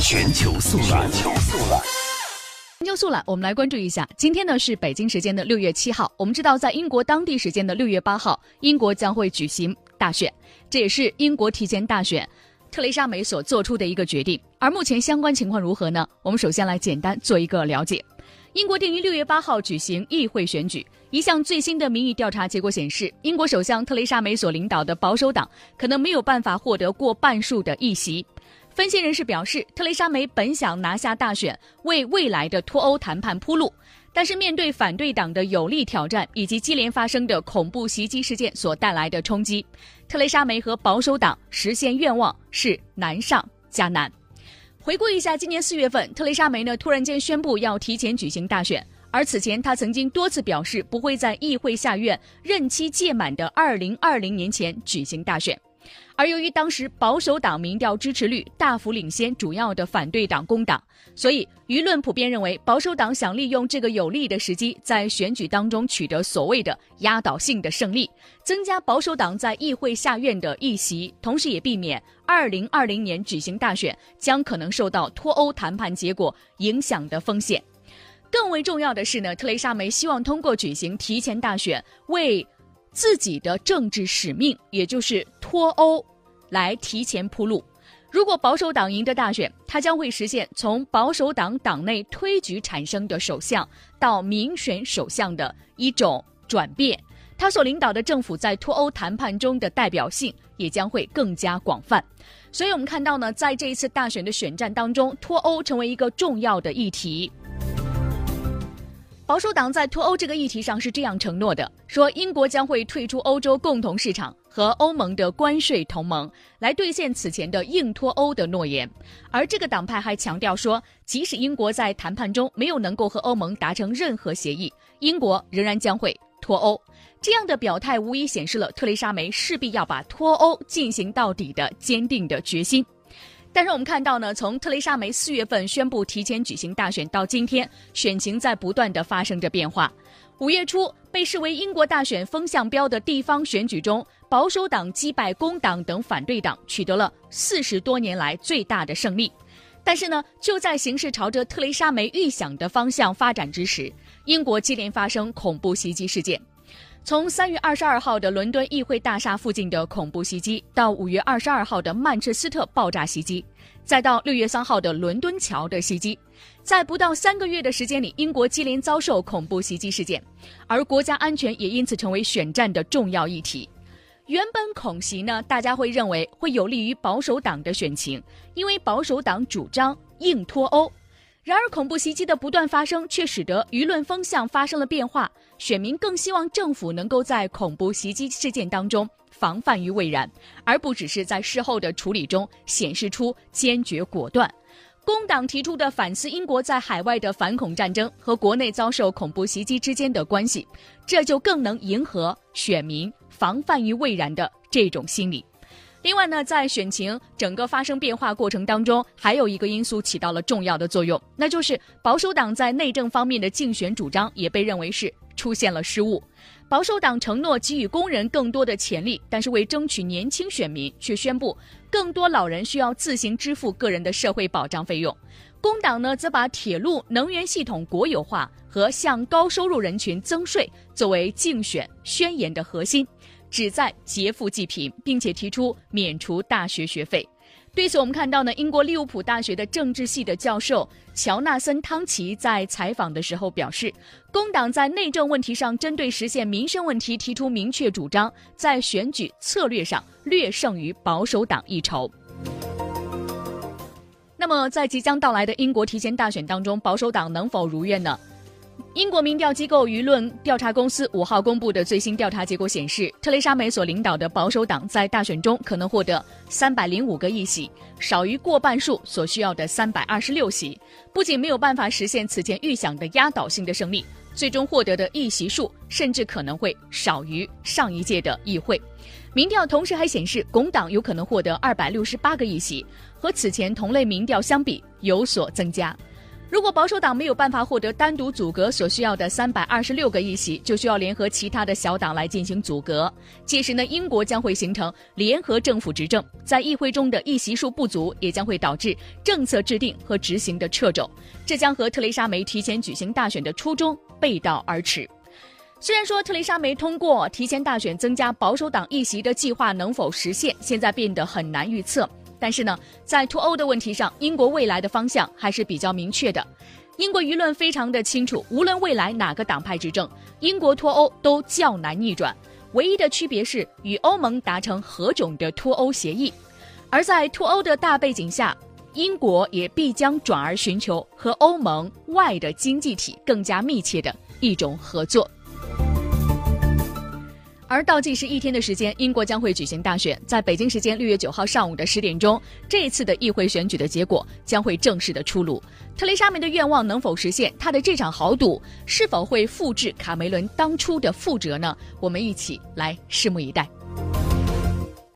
全球速览。全球速览。全球速览，我们来关注一下。今天呢是北京时间的六月七号。我们知道，在英国当地时间的六月八号，英国将会举行大选，这也是英国提前大选特蕾莎梅所做出的一个决定。而目前相关情况如何呢？我们首先来简单做一个了解。英国定于六月八号举行议会选举。一项最新的民意调查结果显示，英国首相特蕾莎梅所领导的保守党可能没有办法获得过半数的议席。分析人士表示，特蕾莎梅本想拿下大选，为未来的脱欧谈判铺路，但是面对反对党的有力挑战以及接连发生的恐怖袭击事件所带来的冲击，特蕾莎梅和保守党实现愿望是难上加难。回顾一下，今年四月份，特蕾莎梅呢突然间宣布要提前举行大选，而此前她曾经多次表示不会在议会下院任期届满的二零二零年前举行大选。而由于当时保守党民调支持率大幅领先主要的反对党工党，所以舆论普遍认为保守党想利用这个有利的时机，在选举当中取得所谓的压倒性的胜利，增加保守党在议会下院的议席，同时也避免二零二零年举行大选将可能受到脱欧谈判结果影响的风险。更为重要的是呢，特蕾莎梅希望通过举行提前大选为。自己的政治使命，也就是脱欧，来提前铺路。如果保守党赢得大选，他将会实现从保守党党内推举产生的首相到民选首相的一种转变。他所领导的政府在脱欧谈判中的代表性也将会更加广泛。所以，我们看到呢，在这一次大选的选战当中，脱欧成为一个重要的议题。保守党在脱欧这个议题上是这样承诺的：说英国将会退出欧洲共同市场和欧盟的关税同盟，来兑现此前的硬脱欧的诺言。而这个党派还强调说，即使英国在谈判中没有能够和欧盟达成任何协议，英国仍然将会脱欧。这样的表态无疑显示了特蕾莎梅势必要把脱欧进行到底的坚定的决心。但是我们看到呢，从特蕾莎梅四月份宣布提前举行大选到今天，选情在不断的发生着变化。五月初被视为英国大选风向标的地方选举中，保守党击败工党等反对党，取得了四十多年来最大的胜利。但是呢，就在形势朝着特蕾莎梅预想的方向发展之时，英国接连发生恐怖袭击事件。从三月二十二号的伦敦议会大厦附近的恐怖袭击，到五月二十二号的曼彻斯特爆炸袭击，再到六月三号的伦敦桥的袭击，在不到三个月的时间里，英国接连遭受恐怖袭击事件，而国家安全也因此成为选战的重要议题。原本恐袭呢，大家会认为会有利于保守党的选情，因为保守党主张硬脱欧。然而，恐怖袭击的不断发生，却使得舆论风向发生了变化。选民更希望政府能够在恐怖袭击事件当中防范于未然，而不只是在事后的处理中显示出坚决果断。工党提出的反思英国在海外的反恐战争和国内遭受恐怖袭击之间的关系，这就更能迎合选民防范于未然的这种心理。另外呢，在选情整个发生变化过程当中，还有一个因素起到了重要的作用，那就是保守党在内政方面的竞选主张也被认为是出现了失误。保守党承诺给予工人更多的潜力，但是为争取年轻选民，却宣布更多老人需要自行支付个人的社会保障费用。工党呢，则把铁路能源系统国有化和向高收入人群增税作为竞选宣言的核心。旨在劫富济贫，并且提出免除大学学费。对此，我们看到呢，英国利物浦大学的政治系的教授乔纳森·汤奇在采访的时候表示，工党在内政问题上针对实现民生问题提出明确主张，在选举策略上略胜于保守党一筹。那么，在即将到来的英国提前大选当中，保守党能否如愿呢？英国民调机构舆论调查公司五号公布的最新调查结果显示，特蕾莎梅所领导的保守党在大选中可能获得三百零五个议席，少于过半数所需要的三百二十六席。不仅没有办法实现此前预想的压倒性的胜利，最终获得的议席数甚至可能会少于上一届的议会。民调同时还显示，工党有可能获得二百六十八个议席，和此前同类民调相比有所增加。如果保守党没有办法获得单独阻隔所需要的三百二十六个议席，就需要联合其他的小党来进行阻隔。届时呢，英国将会形成联合政府执政，在议会中的议席数不足，也将会导致政策制定和执行的掣肘。这将和特蕾莎梅提前举行大选的初衷背道而驰。虽然说特蕾莎梅通过提前大选增加保守党议席的计划能否实现，现在变得很难预测。但是呢，在脱欧的问题上，英国未来的方向还是比较明确的。英国舆论非常的清楚，无论未来哪个党派执政，英国脱欧都较难逆转。唯一的区别是与欧盟达成何种的脱欧协议。而在脱欧的大背景下，英国也必将转而寻求和欧盟外的经济体更加密切的一种合作。而倒计时一天的时间，英国将会举行大选。在北京时间六月九号上午的十点钟，这一次的议会选举的结果将会正式的出炉。特蕾莎梅的愿望能否实现？她的这场豪赌是否会复制卡梅伦当初的覆辙呢？我们一起来拭目以待。